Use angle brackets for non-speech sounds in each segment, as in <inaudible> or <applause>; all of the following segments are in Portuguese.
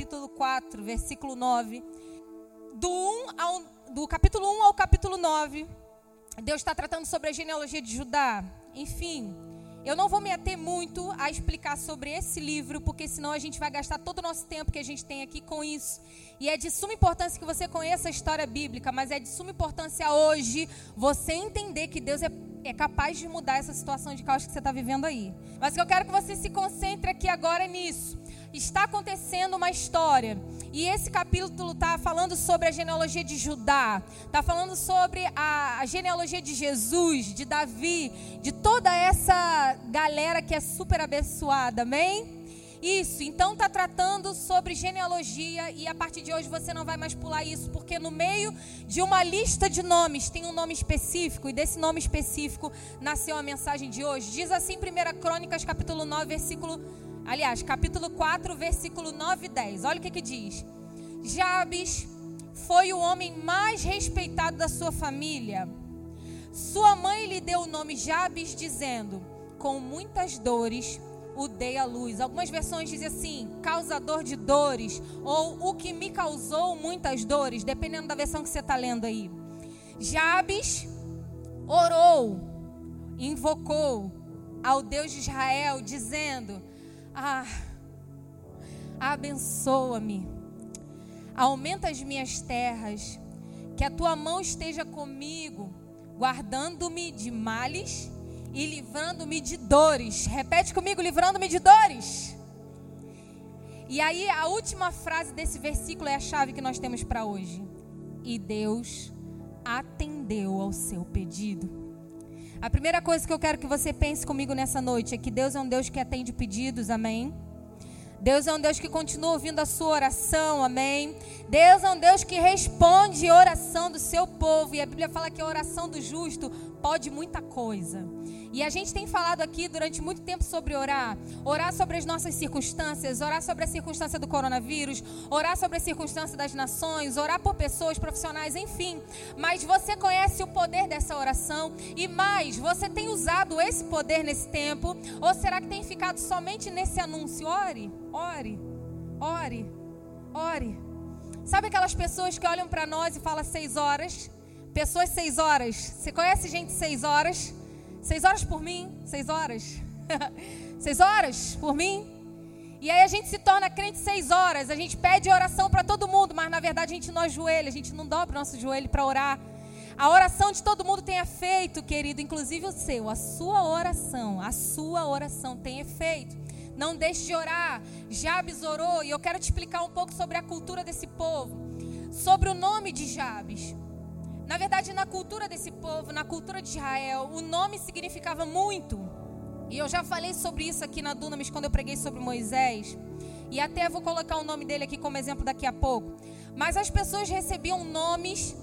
1 Crônicas, capítulo 4, versículo 9. Do, 1 ao, do capítulo 1 ao capítulo 9, Deus está tratando sobre a genealogia de Judá. Enfim, eu não vou me ater muito a explicar sobre esse livro, porque senão a gente vai gastar todo o nosso tempo que a gente tem aqui com isso. E é de suma importância que você conheça a história bíblica, mas é de suma importância hoje você entender que Deus é, é capaz de mudar essa situação de caos que você está vivendo aí. Mas eu quero que você se concentre aqui agora nisso está acontecendo uma história. E esse capítulo está falando sobre a genealogia de Judá, está falando sobre a, a, genealogia de Jesus, de Davi, de toda essa galera que é super abençoada, amém? Isso, então está tratando sobre genealogia e a partir de hoje você não vai mais pular isso, porque no meio de uma lista de nomes tem um nome específico e desse nome específico nasceu a mensagem de hoje. Diz assim 1 Crônicas capítulo 9, versículo Aliás, capítulo 4, versículo 9 e 10. Olha o que, que diz. Jabes foi o homem mais respeitado da sua família. Sua mãe lhe deu o nome Jabes, dizendo: Com muitas dores o dei à luz. Algumas versões dizem assim: causador de dores, ou o que me causou muitas dores, dependendo da versão que você está lendo aí. Jabes orou, invocou ao Deus de Israel, dizendo: ah, abençoa-me, aumenta as minhas terras, que a tua mão esteja comigo, guardando-me de males e livrando-me de dores. Repete comigo, livrando-me de dores. E aí, a última frase desse versículo é a chave que nós temos para hoje. E Deus atendeu ao seu pedido. A primeira coisa que eu quero que você pense comigo nessa noite é que Deus é um Deus que atende pedidos, amém? Deus é um Deus que continua ouvindo a sua oração, amém? Deus é um Deus que responde a oração do seu povo, e a Bíblia fala que a oração do justo pode muita coisa. E a gente tem falado aqui durante muito tempo sobre orar. Orar sobre as nossas circunstâncias, orar sobre a circunstância do coronavírus, orar sobre a circunstância das nações, orar por pessoas profissionais, enfim. Mas você conhece o poder dessa oração e mais, você tem usado esse poder nesse tempo? Ou será que tem ficado somente nesse anúncio? Ore, ore, ore, ore. Sabe aquelas pessoas que olham para nós e falam seis horas? Pessoas seis horas. Você conhece gente seis horas? Seis horas por mim? Seis horas? <laughs> seis horas por mim? E aí a gente se torna crente seis horas. A gente pede oração para todo mundo, mas na verdade a gente não ajoelha, a gente não dobra o nosso joelho para orar. A oração de todo mundo tem efeito, querido, inclusive o seu. A sua oração, a sua oração tem efeito. Não deixe de orar. Jabes orou e eu quero te explicar um pouco sobre a cultura desse povo, sobre o nome de Jabes. Na verdade, na cultura desse povo, na cultura de Israel, o nome significava muito. E eu já falei sobre isso aqui na Dunamis quando eu preguei sobre Moisés. E até vou colocar o nome dele aqui como exemplo daqui a pouco. Mas as pessoas recebiam nomes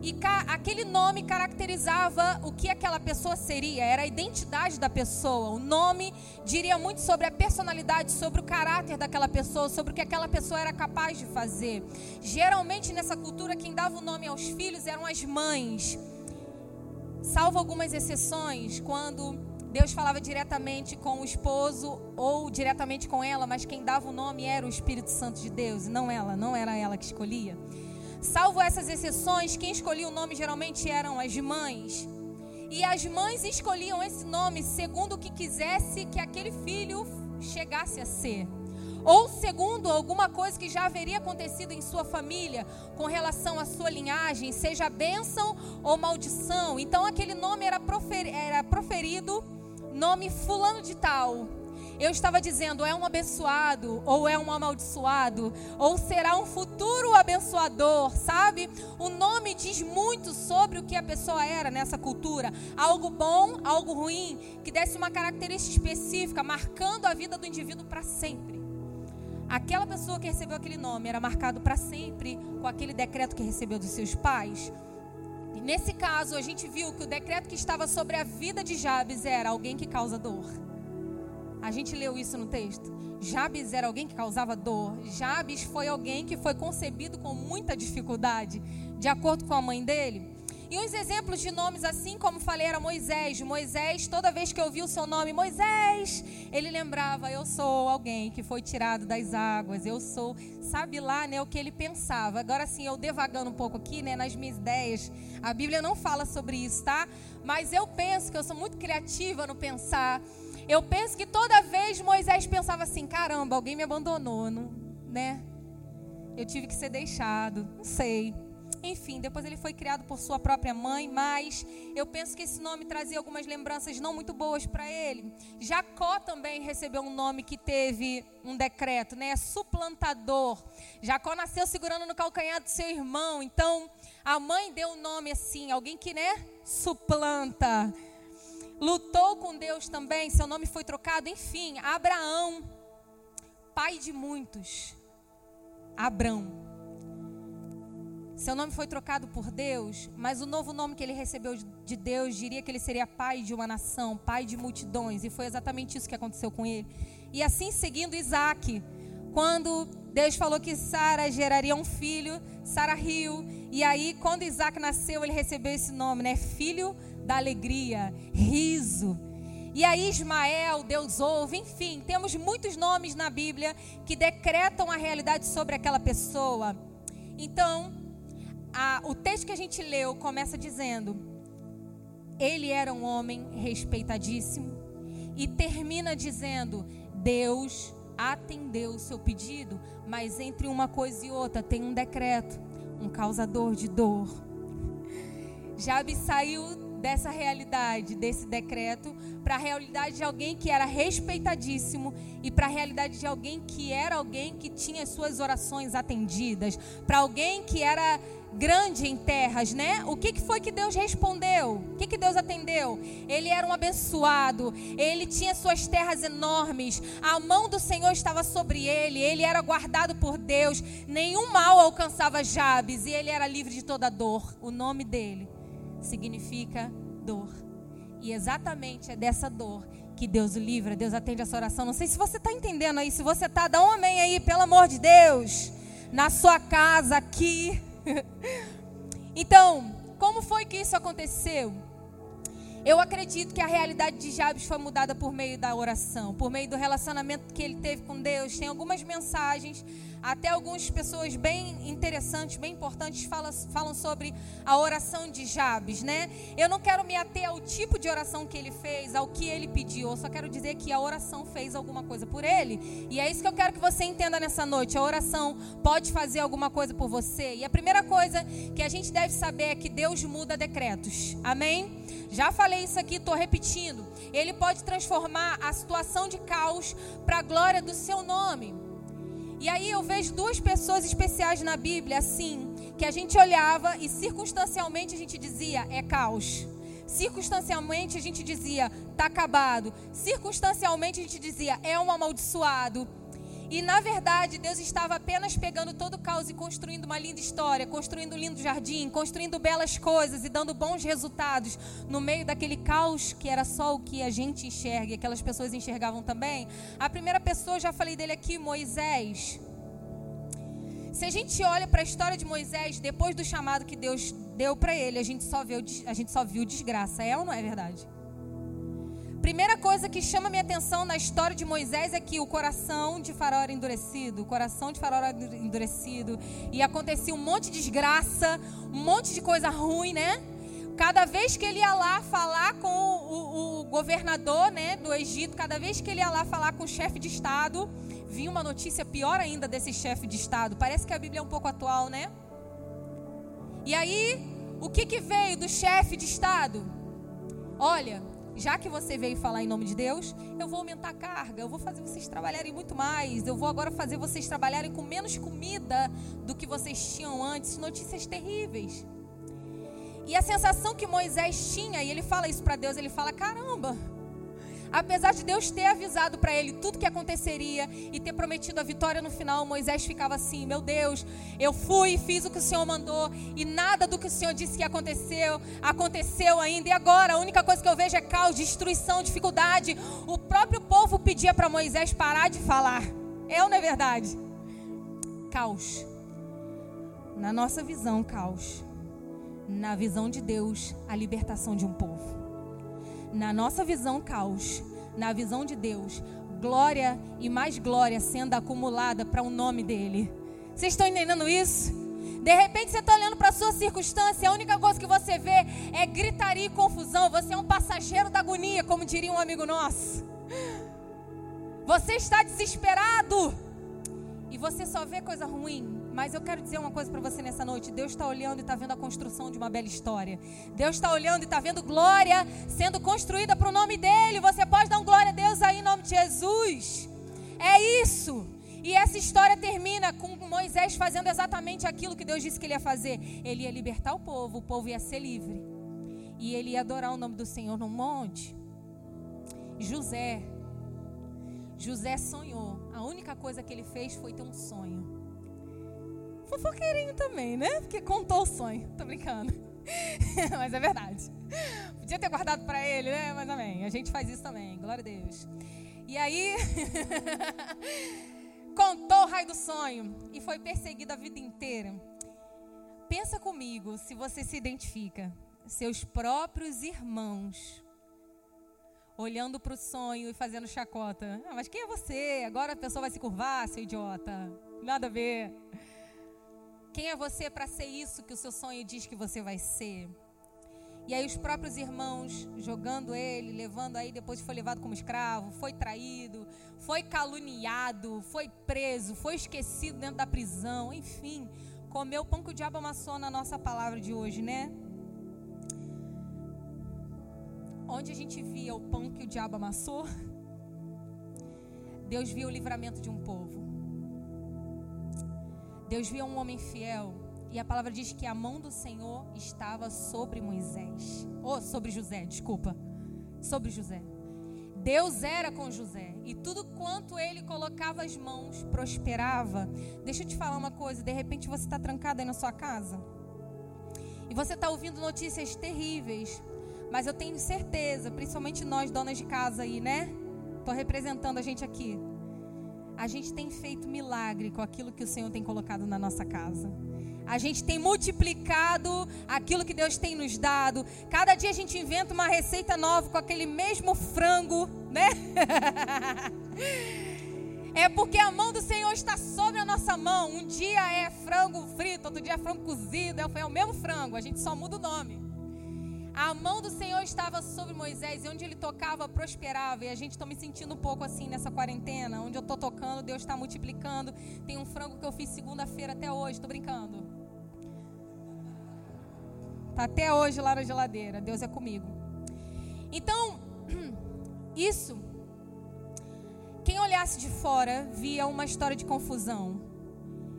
e aquele nome caracterizava o que aquela pessoa seria, era a identidade da pessoa. O nome diria muito sobre a personalidade, sobre o caráter daquela pessoa, sobre o que aquela pessoa era capaz de fazer. Geralmente nessa cultura, quem dava o nome aos filhos eram as mães. Salvo algumas exceções, quando Deus falava diretamente com o esposo ou diretamente com ela, mas quem dava o nome era o Espírito Santo de Deus, e não ela, não era ela que escolhia. Salvo essas exceções, quem escolhia o nome geralmente eram as mães. E as mães escolhiam esse nome segundo o que quisesse que aquele filho chegasse a ser. Ou segundo alguma coisa que já haveria acontecido em sua família com relação à sua linhagem, seja bênção ou maldição. Então aquele nome era, era proferido, nome fulano de tal eu estava dizendo, é um abençoado, ou é um amaldiçoado, ou será um futuro abençoador, sabe? O nome diz muito sobre o que a pessoa era nessa cultura. Algo bom, algo ruim, que desse uma característica específica, marcando a vida do indivíduo para sempre. Aquela pessoa que recebeu aquele nome era marcado para sempre com aquele decreto que recebeu dos seus pais. Nesse caso, a gente viu que o decreto que estava sobre a vida de Jabes era alguém que causa dor. A gente leu isso no texto. Jabes era alguém que causava dor. Jabes foi alguém que foi concebido com muita dificuldade, de acordo com a mãe dele. E uns exemplos de nomes assim, como falei, era Moisés. Moisés, toda vez que eu ouvia o seu nome, Moisés, ele lembrava: eu sou alguém que foi tirado das águas, eu sou, sabe lá, né, o que ele pensava. Agora sim, eu devagando um pouco aqui, né, nas minhas ideias. A Bíblia não fala sobre isso, tá? Mas eu penso que eu sou muito criativa no pensar. Eu penso que toda vez Moisés pensava assim: caramba, alguém me abandonou, não, né? Eu tive que ser deixado, não sei. Enfim, depois ele foi criado por sua própria mãe, mas eu penso que esse nome trazia algumas lembranças não muito boas para ele. Jacó também recebeu um nome que teve um decreto, né? Suplantador. Jacó nasceu segurando no calcanhar do seu irmão, então a mãe deu um nome assim, alguém que, né, suplanta. Lutou com Deus também, seu nome foi trocado, enfim, Abraão, pai de muitos. Abrão. Seu nome foi trocado por Deus, mas o novo nome que ele recebeu de Deus diria que ele seria pai de uma nação, pai de multidões, e foi exatamente isso que aconteceu com ele. E assim seguindo Isaac, quando Deus falou que Sara geraria um filho, Sara riu, e aí quando Isaac nasceu, ele recebeu esse nome, né? Filho da alegria, riso. E aí Ismael, Deus ouve, enfim, temos muitos nomes na Bíblia que decretam a realidade sobre aquela pessoa. Então, a, o texto que a gente leu começa dizendo: Ele era um homem respeitadíssimo. E termina dizendo: Deus atendeu o seu pedido, mas entre uma coisa e outra tem um decreto, um causador de dor. <laughs> Jabe saiu dessa realidade, desse decreto, para a realidade de alguém que era respeitadíssimo e para a realidade de alguém que era alguém que tinha suas orações atendidas, para alguém que era grande em terras, né? O que, que foi que Deus respondeu? O que, que Deus atendeu? Ele era um abençoado, ele tinha suas terras enormes, a mão do Senhor estava sobre ele, ele era guardado por Deus, nenhum mal alcançava Jabes e ele era livre de toda dor. O nome dele significa dor. E exatamente é dessa dor que Deus o livra, Deus atende essa oração. Não sei se você está entendendo aí, se você está, dá um amém aí, pelo amor de Deus. Na sua casa, aqui. <laughs> então, como foi que isso aconteceu? Eu acredito que a realidade de Jabes foi mudada por meio da oração, por meio do relacionamento que ele teve com Deus. Tem algumas mensagens até algumas pessoas bem interessantes, bem importantes falam, falam sobre a oração de Jabes, né? Eu não quero me ater ao tipo de oração que ele fez, ao que ele pediu. Eu só quero dizer que a oração fez alguma coisa por ele. E é isso que eu quero que você entenda nessa noite. A oração pode fazer alguma coisa por você. E a primeira coisa que a gente deve saber é que Deus muda decretos. Amém? Já falei isso aqui, estou repetindo. Ele pode transformar a situação de caos para a glória do seu nome. E aí eu vejo duas pessoas especiais na Bíblia, assim, que a gente olhava e circunstancialmente a gente dizia: é caos. Circunstancialmente a gente dizia: tá acabado. Circunstancialmente a gente dizia: é um amaldiçoado. E na verdade, Deus estava apenas pegando todo o caos e construindo uma linda história, construindo um lindo jardim, construindo belas coisas e dando bons resultados no meio daquele caos que era só o que a gente enxerga e aquelas pessoas enxergavam também. A primeira pessoa, já falei dele aqui, Moisés. Se a gente olha para a história de Moisés, depois do chamado que Deus deu para ele, a gente, só viu, a gente só viu desgraça. É ou não é verdade? Primeira coisa que chama minha atenção na história de Moisés é que o coração de Faraó era endurecido, o coração de Faraó era endurecido, e acontecia um monte de desgraça, um monte de coisa ruim, né? Cada vez que ele ia lá falar com o, o, governador né, do Egito, cada vez que ele ia lá falar com o chefe de Estado, vinha uma notícia pior ainda desse chefe de Estado. Parece que a Bíblia é um pouco atual, né? E aí, o que, que veio do chefe de Estado? Olha, já que você veio falar em nome de Deus, eu vou aumentar a carga, eu vou fazer vocês trabalharem muito mais, eu vou agora fazer vocês trabalharem com menos comida do que vocês tinham antes. Notícias terríveis. E a sensação que Moisés tinha, e ele fala isso para Deus, ele fala: caramba, Apesar de Deus ter avisado para ele tudo que aconteceria e ter prometido a vitória no final, Moisés ficava assim: Meu Deus, eu fui e fiz o que o Senhor mandou e nada do que o Senhor disse que aconteceu, aconteceu ainda. E agora a única coisa que eu vejo é caos, destruição, dificuldade. O próprio povo pedia para Moisés parar de falar. É ou não é verdade? Caos. Na nossa visão, caos. Na visão de Deus, a libertação de um povo. Na nossa visão, caos. Na visão de Deus, glória e mais glória sendo acumulada para o nome dele. Vocês estão entendendo isso? De repente você está olhando para a sua circunstância, a única coisa que você vê é gritaria e confusão. Você é um passageiro da agonia, como diria um amigo nosso. Você está desesperado e você só vê coisa ruim. Mas eu quero dizer uma coisa para você nessa noite. Deus está olhando e está vendo a construção de uma bela história. Deus está olhando e está vendo glória sendo construída para o nome dele. Você pode dar um glória a Deus aí em nome de Jesus. É isso. E essa história termina com Moisés fazendo exatamente aquilo que Deus disse que ele ia fazer. Ele ia libertar o povo, o povo ia ser livre. E ele ia adorar o nome do Senhor no monte. José. José sonhou. A única coisa que ele fez foi ter um sonho. Fofoqueirinho também, né? Porque contou o sonho. Tô brincando. <laughs> Mas é verdade. Podia ter guardado para ele, né? Mas amém. A gente faz isso também. Glória a Deus. E aí. <laughs> contou o raio do sonho e foi perseguido a vida inteira. Pensa comigo se você se identifica. Seus próprios irmãos olhando para o sonho e fazendo chacota. Ah, mas quem é você? Agora a pessoa vai se curvar, seu idiota. Nada a ver. Quem é você para ser isso que o seu sonho diz que você vai ser? E aí os próprios irmãos jogando ele, levando aí, depois foi levado como escravo, foi traído, foi caluniado, foi preso, foi esquecido dentro da prisão, enfim, comeu o pão que o diabo amassou na nossa palavra de hoje, né? Onde a gente via o pão que o diabo amassou, Deus via o livramento de um povo. Deus via um homem fiel e a palavra diz que a mão do Senhor estava sobre Moisés. Ou sobre José, desculpa. Sobre José. Deus era com José. E tudo quanto ele colocava as mãos prosperava. Deixa eu te falar uma coisa. De repente você está trancado aí na sua casa. E você está ouvindo notícias terríveis. Mas eu tenho certeza, principalmente nós, donas de casa aí, né? Estou representando a gente aqui. A gente tem feito milagre com aquilo que o Senhor tem colocado na nossa casa. A gente tem multiplicado aquilo que Deus tem nos dado. Cada dia a gente inventa uma receita nova com aquele mesmo frango, né? <laughs> É porque a mão do Senhor está sobre a nossa mão. Um dia é frango frito, outro dia é frango cozido. É o mesmo frango, a gente só muda o nome. A mão do Senhor estava sobre Moisés e onde ele tocava prosperava. E a gente está me sentindo um pouco assim nessa quarentena. Onde eu estou tocando, Deus está multiplicando. Tem um frango que eu fiz segunda-feira até hoje, estou brincando. Está até hoje lá na geladeira. Deus é comigo. Então, <clears throat> isso, quem olhasse de fora via uma história de confusão,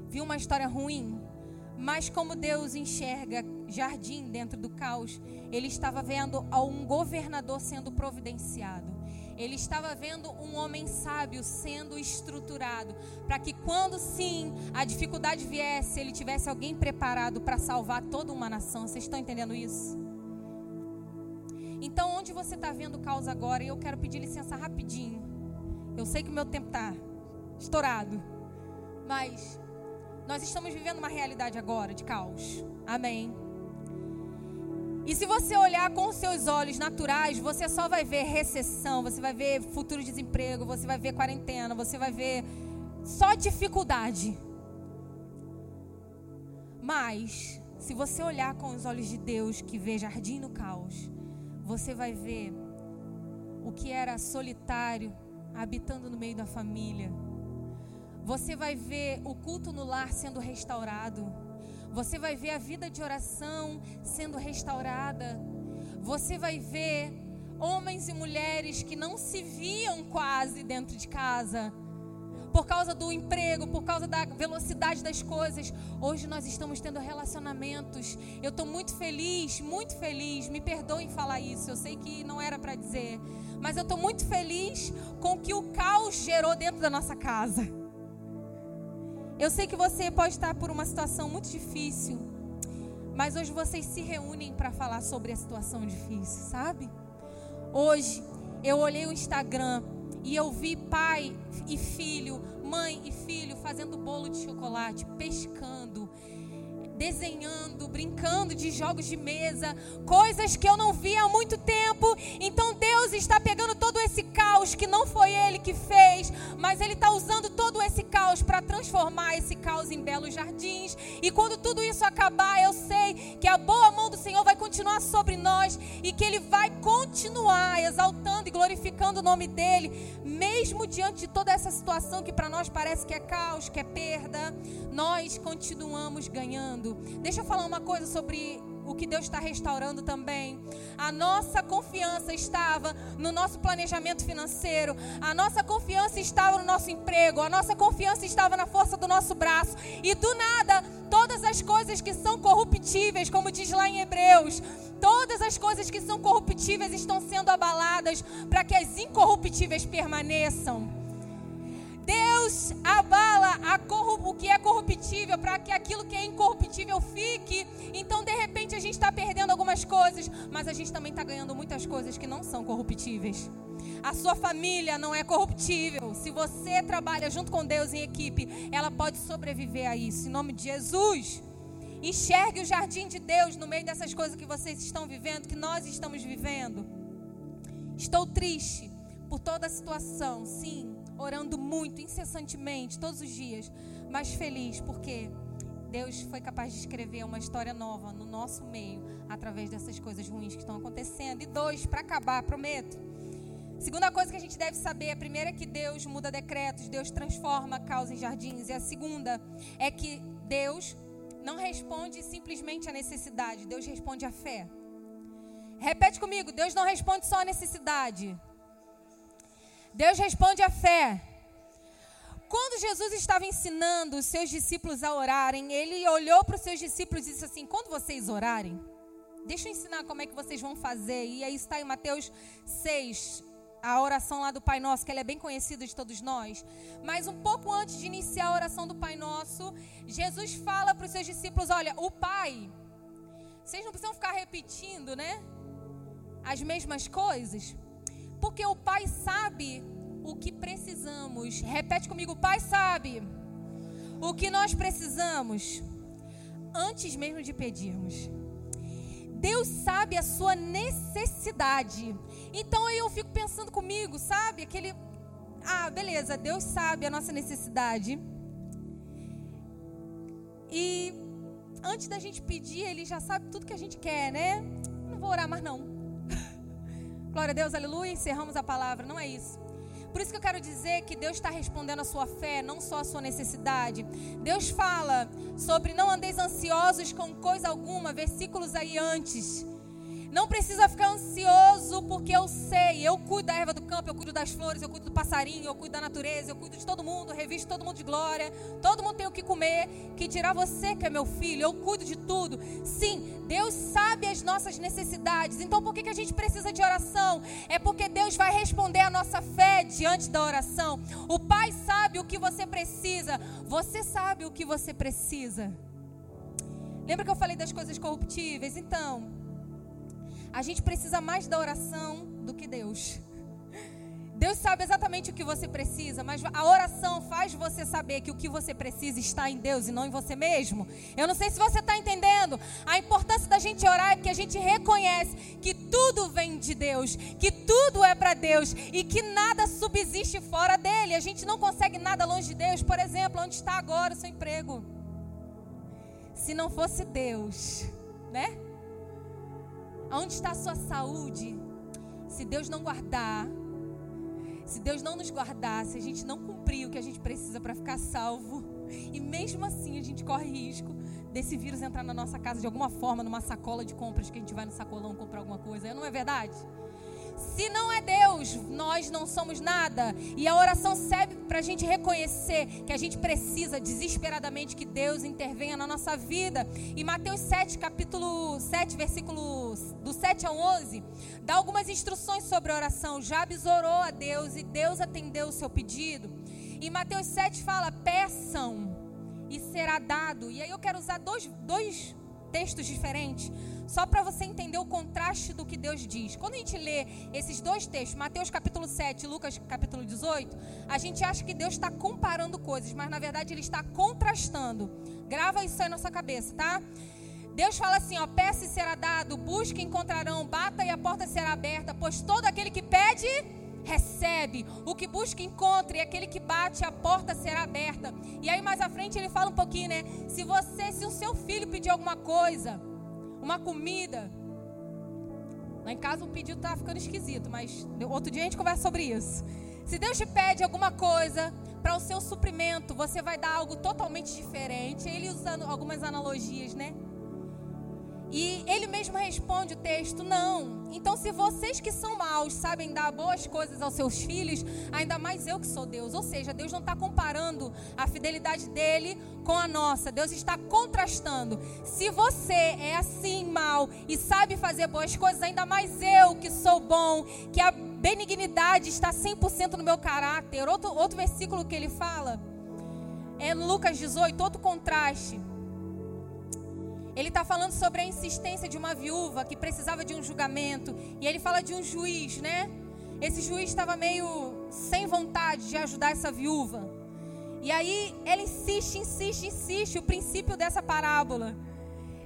via uma história ruim, mas como Deus enxerga jardim dentro do caos, ele estava vendo um governador sendo providenciado. Ele estava vendo um homem sábio sendo estruturado para que quando sim a dificuldade viesse, ele tivesse alguém preparado para salvar toda uma nação. Vocês estão entendendo isso? Então, onde você está vendo caos agora, eu quero pedir licença rapidinho. Eu sei que o meu tempo está estourado, mas nós estamos vivendo uma realidade agora de caos. Amém. E se você olhar com os seus olhos naturais, você só vai ver recessão, você vai ver futuro desemprego, você vai ver quarentena, você vai ver só dificuldade. Mas, se você olhar com os olhos de Deus, que vê jardim no caos, você vai ver o que era solitário habitando no meio da família. Você vai ver o culto no lar sendo restaurado. Você vai ver a vida de oração sendo restaurada. Você vai ver homens e mulheres que não se viam quase dentro de casa. Por causa do emprego, por causa da velocidade das coisas. Hoje nós estamos tendo relacionamentos. Eu estou muito feliz, muito feliz. Me perdoem falar isso, eu sei que não era para dizer. Mas eu estou muito feliz com o que o caos gerou dentro da nossa casa. Eu sei que você pode estar por uma situação muito difícil, mas hoje vocês se reúnem para falar sobre a situação difícil, sabe? Hoje eu olhei o Instagram e eu vi pai e filho, mãe e filho fazendo bolo de chocolate, pescando, desenhando, brincando de jogos de mesa, coisas que eu não via há muito tempo. Então Deus está pegando todo esse caos que não foi Ele que fez, mas Ele está usando todo esse caos para transformar esse caos em belos jardins. E quando tudo isso acabar, eu sei que a boa mão do Senhor vai continuar sobre nós e que Ele vai continuar exaltando e glorificando o nome dEle, mesmo diante de toda essa situação que para nós parece que é caos, que é perda, nós continuamos ganhando. Deixa eu falar uma coisa sobre o que Deus está restaurando também. A nossa confiança estava no nosso planejamento financeiro, a nossa confiança estava no nosso emprego, a nossa confiança estava na força do nosso braço, e do nada, todas as coisas que são corruptíveis, como diz lá em Hebreus, todas as coisas que são corruptíveis estão sendo abaladas para que as incorruptíveis permaneçam. Deus abala o que é corruptível para que aquilo que é incorruptível fique. Então, de repente, a gente está perdendo algumas coisas, mas a gente também está ganhando muitas coisas que não são corruptíveis. A sua família não é corruptível. Se você trabalha junto com Deus em equipe, ela pode sobreviver a isso. Em nome de Jesus. Enxergue o jardim de Deus no meio dessas coisas que vocês estão vivendo, que nós estamos vivendo. Estou triste por toda a situação, sim orando muito, incessantemente, todos os dias, mas feliz porque Deus foi capaz de escrever uma história nova no nosso meio através dessas coisas ruins que estão acontecendo. E dois, para acabar, prometo. Segunda coisa que a gente deve saber, a primeira é que Deus muda decretos, Deus transforma causas em jardins. E a segunda é que Deus não responde simplesmente à necessidade, Deus responde à fé. Repete comigo, Deus não responde só à necessidade. Deus responde à fé. Quando Jesus estava ensinando os seus discípulos a orarem, ele olhou para os seus discípulos e disse assim: Quando vocês orarem, deixa eu ensinar como é que vocês vão fazer. E aí está em Mateus 6, a oração lá do Pai Nosso, que ela é bem conhecida de todos nós. Mas um pouco antes de iniciar a oração do Pai Nosso, Jesus fala para os seus discípulos: Olha, o Pai, vocês não precisam ficar repetindo, né? As mesmas coisas. Porque o Pai sabe o que precisamos. Repete comigo: o Pai sabe o que nós precisamos antes mesmo de pedirmos. Deus sabe a sua necessidade. Então aí eu fico pensando comigo, sabe? Aquele. Ah, beleza, Deus sabe a nossa necessidade. E antes da gente pedir, Ele já sabe tudo que a gente quer, né? Não vou orar mais não. Glória a Deus, aleluia. Encerramos a palavra. Não é isso. Por isso que eu quero dizer que Deus está respondendo a sua fé, não só a sua necessidade. Deus fala sobre não andeis ansiosos com coisa alguma, versículos aí antes. Não precisa ficar ansioso, porque eu sei, eu cuido da erva do campo, eu cuido das flores, eu cuido do passarinho, eu cuido da natureza, eu cuido de todo mundo, revisto todo mundo de glória, todo mundo tem o que comer, que dirá você que é meu filho, eu cuido de tudo. Sim, Deus sabe as nossas necessidades, então por que, que a gente precisa de oração? É porque Deus vai responder a nossa fé diante da oração. O Pai sabe o que você precisa, você sabe o que você precisa. Lembra que eu falei das coisas corruptíveis? Então, a gente precisa mais da oração do que Deus. Deus sabe exatamente o que você precisa, mas a oração faz você saber que o que você precisa está em Deus e não em você mesmo. Eu não sei se você está entendendo. A importância da gente orar é que a gente reconhece que tudo vem de Deus, que tudo é para Deus e que nada subsiste fora dele. A gente não consegue nada longe de Deus. Por exemplo, onde está agora o seu emprego? Se não fosse Deus, né? Onde está a sua saúde? Se Deus não guardar, se Deus não nos guardar, se a gente não cumprir o que a gente precisa para ficar salvo, e mesmo assim a gente corre risco desse vírus entrar na nossa casa de alguma forma, numa sacola de compras que a gente vai no sacolão comprar alguma coisa, não é verdade? Se não é Deus, nós não somos nada. E a oração serve para a gente reconhecer que a gente precisa desesperadamente que Deus intervenha na nossa vida. E Mateus 7, capítulo 7, versículos do 7 ao 11, dá algumas instruções sobre a oração. Jabes orou a Deus e Deus atendeu o seu pedido. E Mateus 7 fala: peçam e será dado. E aí eu quero usar dois, dois textos diferentes, só para você entender o contraste do que Deus diz. Quando a gente lê esses dois textos, Mateus capítulo 7 e Lucas capítulo 18, a gente acha que Deus está comparando coisas, mas na verdade ele está contrastando. Grava isso aí na sua cabeça, tá? Deus fala assim, ó, peça e será dado, busque e encontrarão, bata e a porta será aberta, pois todo aquele que pede, recebe. O que busca, encontra, e aquele que bate, a porta será aberta. E aí mais à frente ele fala um pouquinho, né? Se você, se o seu filho pedir alguma coisa, uma comida, lá em casa o pedido tá ficando esquisito, mas outro dia a gente conversa sobre isso. Se Deus te pede alguma coisa, para o seu suprimento, você vai dar algo totalmente diferente. Ele usando algumas analogias, né? E ele mesmo responde o texto: não. Então, se vocês que são maus sabem dar boas coisas aos seus filhos, ainda mais eu que sou Deus. Ou seja, Deus não está comparando a fidelidade dele com a nossa. Deus está contrastando. Se você é assim mal e sabe fazer boas coisas, ainda mais eu que sou bom, que a benignidade está 100% no meu caráter. Outro, outro versículo que ele fala é Lucas 18, outro contraste. Ele está falando sobre a insistência de uma viúva que precisava de um julgamento. E ele fala de um juiz, né? Esse juiz estava meio sem vontade de ajudar essa viúva. E aí ele insiste, insiste, insiste. O princípio dessa parábola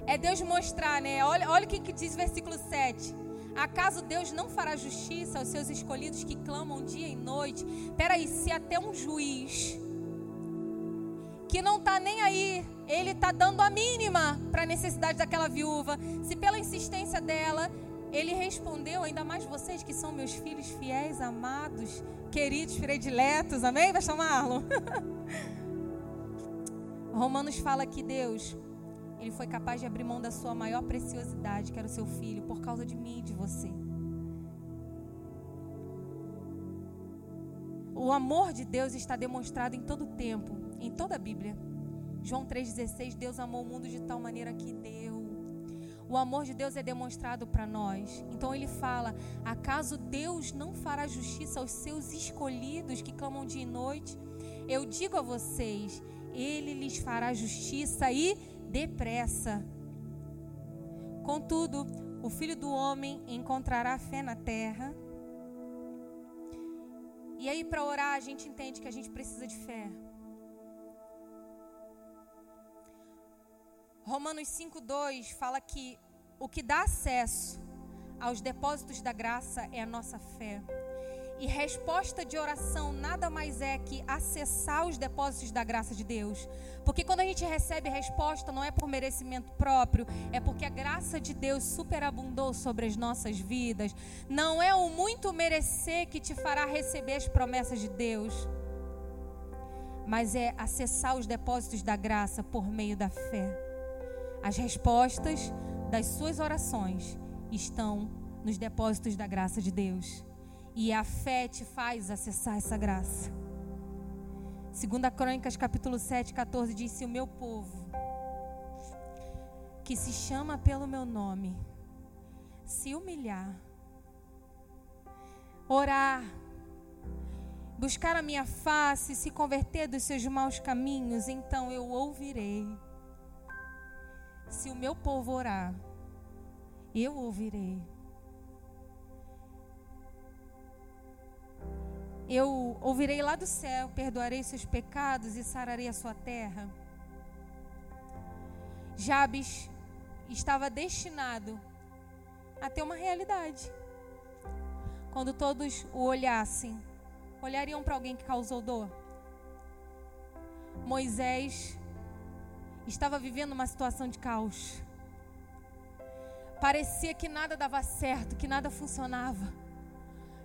é Deus mostrar, né? Olha, olha o que, que diz o versículo 7. Acaso Deus não fará justiça aos seus escolhidos que clamam dia e noite? Peraí, se até um juiz que não está nem aí, ele está dando a mínima para a necessidade daquela viúva. Se pela insistência dela, ele respondeu, ainda mais vocês que são meus filhos fiéis, amados, queridos, prediletos, amém, Pastor Marlon? <laughs> Romanos fala que Deus, ele foi capaz de abrir mão da sua maior preciosidade, que era o seu filho, por causa de mim e de você. O amor de Deus está demonstrado em todo o tempo em toda a Bíblia. João 3,16, Deus amou o mundo de tal maneira que deu. O amor de Deus é demonstrado para nós. Então ele fala: acaso Deus não fará justiça aos seus escolhidos que clamam dia e noite? Eu digo a vocês: ele lhes fará justiça e depressa. Contudo, o filho do homem encontrará fé na terra. E aí, para orar, a gente entende que a gente precisa de fé. Romanos 5:2 fala que o que dá acesso aos depósitos da graça é a nossa fé. E resposta de oração nada mais é que acessar os depósitos da graça de Deus. Porque quando a gente recebe resposta, não é por merecimento próprio, é porque a graça de Deus superabundou sobre as nossas vidas. Não é o muito merecer que te fará receber as promessas de Deus, mas é acessar os depósitos da graça por meio da fé. As respostas das suas orações estão nos depósitos da graça de Deus. E a fé te faz acessar essa graça. Segunda Crônicas, capítulo 7, 14, diz: Se o meu povo, que se chama pelo meu nome, se humilhar, orar, buscar a minha face, se converter dos seus maus caminhos, então eu ouvirei se o meu povo orar, eu ouvirei. Eu ouvirei lá do céu, perdoarei seus pecados e sararei a sua terra. Jabes estava destinado a ter uma realidade. Quando todos o olhassem, olhariam para alguém que causou dor. Moisés estava vivendo uma situação de caos. Parecia que nada dava certo, que nada funcionava.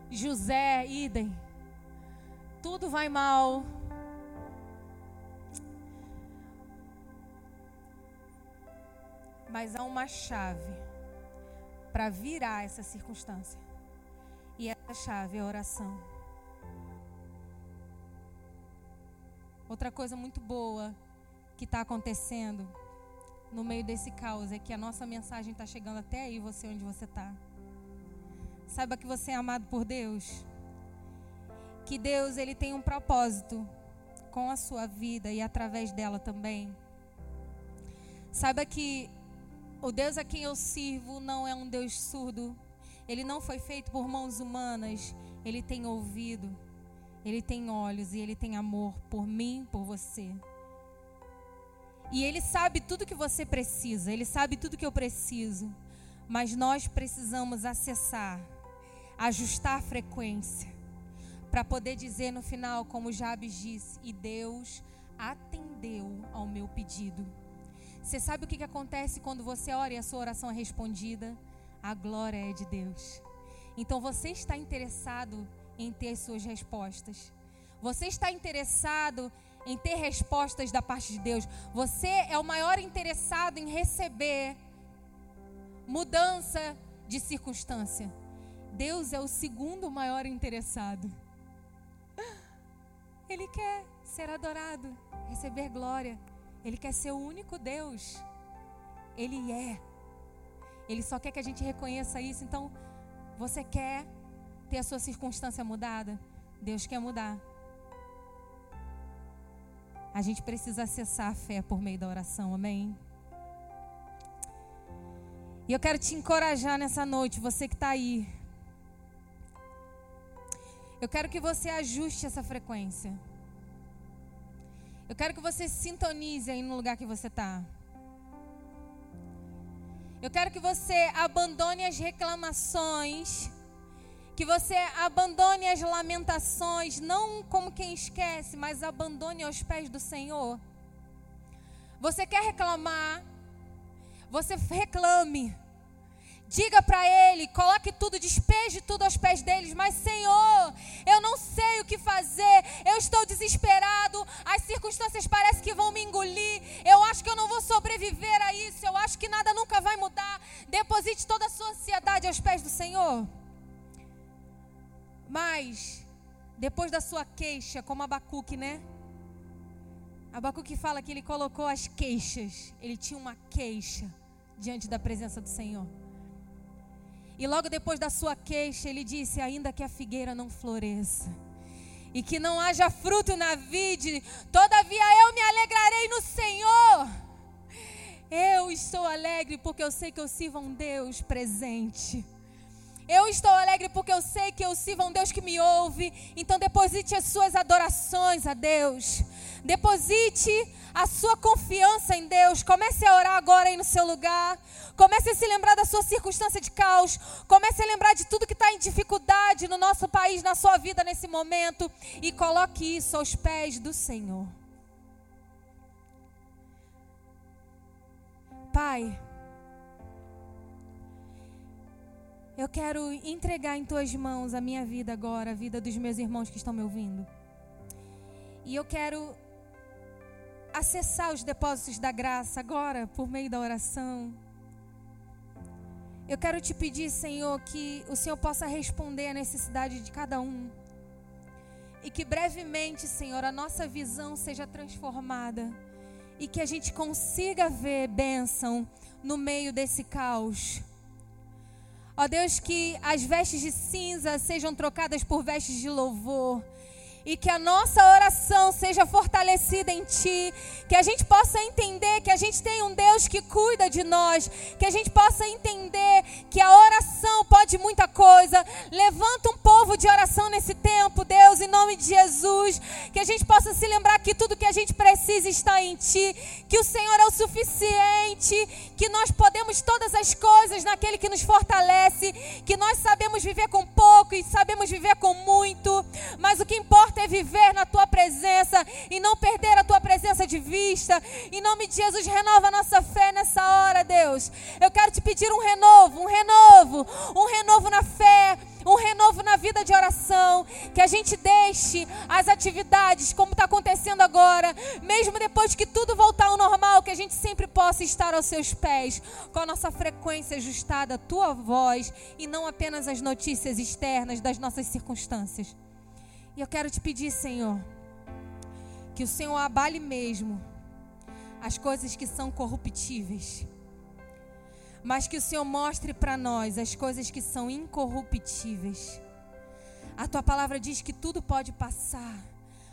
José, idem. Tudo vai mal. Mas há uma chave para virar essa circunstância. E essa chave é a oração. Outra coisa muito boa que está acontecendo no meio desse caos é que a nossa mensagem está chegando até aí, você onde você está. Saiba que você é amado por Deus. Que Deus ele tem um propósito com a sua vida e através dela também. Saiba que o Deus a quem eu sirvo não é um Deus surdo. Ele não foi feito por mãos humanas. Ele tem ouvido, ele tem olhos e ele tem amor por mim, por você. E Ele sabe tudo que você precisa, Ele sabe tudo que eu preciso. Mas nós precisamos acessar, ajustar a frequência, para poder dizer no final, como Jabes disse, e Deus atendeu ao meu pedido. Você sabe o que, que acontece quando você ora e a sua oração é respondida? A glória é de Deus. Então você está interessado em ter as suas respostas. Você está interessado em ter respostas da parte de Deus. Você é o maior interessado em receber mudança de circunstância. Deus é o segundo maior interessado. Ele quer ser adorado, receber glória. Ele quer ser o único Deus. Ele é. Ele só quer que a gente reconheça isso. Então, você quer ter a sua circunstância mudada? Deus quer mudar. A gente precisa acessar a fé por meio da oração, amém? E eu quero te encorajar nessa noite, você que está aí. Eu quero que você ajuste essa frequência. Eu quero que você sintonize aí no lugar que você está. Eu quero que você abandone as reclamações, que você abandone as lamentações, não como quem esquece, mas abandone aos pés do Senhor. Você quer reclamar? Você reclame. Diga para ele, coloque tudo, despeje tudo aos pés deles. Mas, Senhor, eu não sei o que fazer. Eu estou desesperado. As circunstâncias parecem que vão me engolir. Eu acho que eu não vou sobreviver a isso. Eu acho que nada nunca vai mudar. Deposite toda a sua ansiedade aos pés do Senhor. Mas, depois da sua queixa, como Abacuque, né? Abacuque fala que ele colocou as queixas. Ele tinha uma queixa diante da presença do Senhor. E logo depois da sua queixa, ele disse: Ainda que a figueira não floresça e que não haja fruto na vide, todavia eu me alegrarei no Senhor. Eu estou alegre porque eu sei que eu sirvo a um Deus presente. Eu estou alegre porque eu sei que eu sirvo a um Deus que me ouve. Então deposite as suas adorações a Deus. Deposite a sua confiança em Deus. Comece a orar agora aí no seu lugar. Comece a se lembrar da sua circunstância de caos. Comece a lembrar de tudo que está em dificuldade no nosso país, na sua vida nesse momento. E coloque isso aos pés do Senhor. Pai, eu quero entregar em tuas mãos a minha vida agora, a vida dos meus irmãos que estão me ouvindo. E eu quero acessar os depósitos da graça agora por meio da oração. Eu quero te pedir, Senhor, que o Senhor possa responder à necessidade de cada um. E que brevemente, Senhor, a nossa visão seja transformada. E que a gente consiga ver bênção no meio desse caos. Ó Deus, que as vestes de cinza sejam trocadas por vestes de louvor e que a nossa oração seja fortalecida em Ti, que a gente possa entender que a gente tem um Deus que cuida de nós, que a gente possa entender que a oração pode muita coisa. Levanta um povo de oração nesse tempo, Deus, em nome de Jesus, que a gente possa se lembrar que tudo que a gente precisa está em Ti, que o Senhor é o suficiente, que nós podemos todas as coisas naquele que nos fortalece, que nós sabemos viver com pouco e sabemos viver com muito, mas o que importa viver na tua presença e não perder a tua presença de vista. Em nome de Jesus, renova a nossa fé nessa hora, Deus. Eu quero te pedir um renovo, um renovo, um renovo na fé, um renovo na vida de oração, que a gente deixe as atividades como está acontecendo agora, mesmo depois que tudo voltar ao normal, que a gente sempre possa estar aos seus pés, com a nossa frequência ajustada à tua voz e não apenas as notícias externas das nossas circunstâncias. E eu quero te pedir, Senhor, que o Senhor abale mesmo as coisas que são corruptíveis, mas que o Senhor mostre para nós as coisas que são incorruptíveis. A tua palavra diz que tudo pode passar,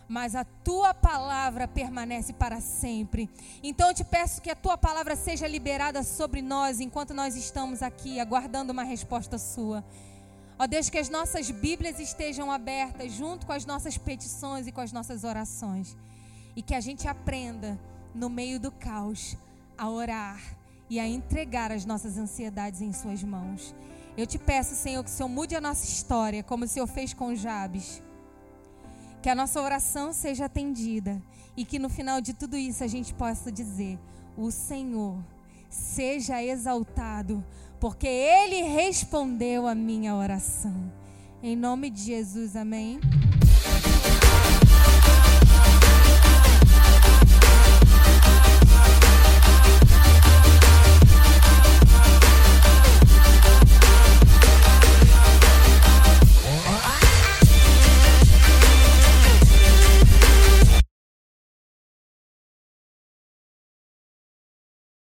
mas a tua palavra permanece para sempre. Então eu te peço que a tua palavra seja liberada sobre nós enquanto nós estamos aqui aguardando uma resposta sua. Ó Deus, que as nossas Bíblias estejam abertas junto com as nossas petições e com as nossas orações. E que a gente aprenda no meio do caos, a orar e a entregar as nossas ansiedades em Suas mãos. Eu te peço, Senhor, que o Senhor mude a nossa história, como o Senhor fez com Jabes. Que a nossa oração seja atendida e que no final de tudo isso a gente possa dizer: O Senhor seja exaltado, porque Ele respondeu a minha oração. Em nome de Jesus, amém.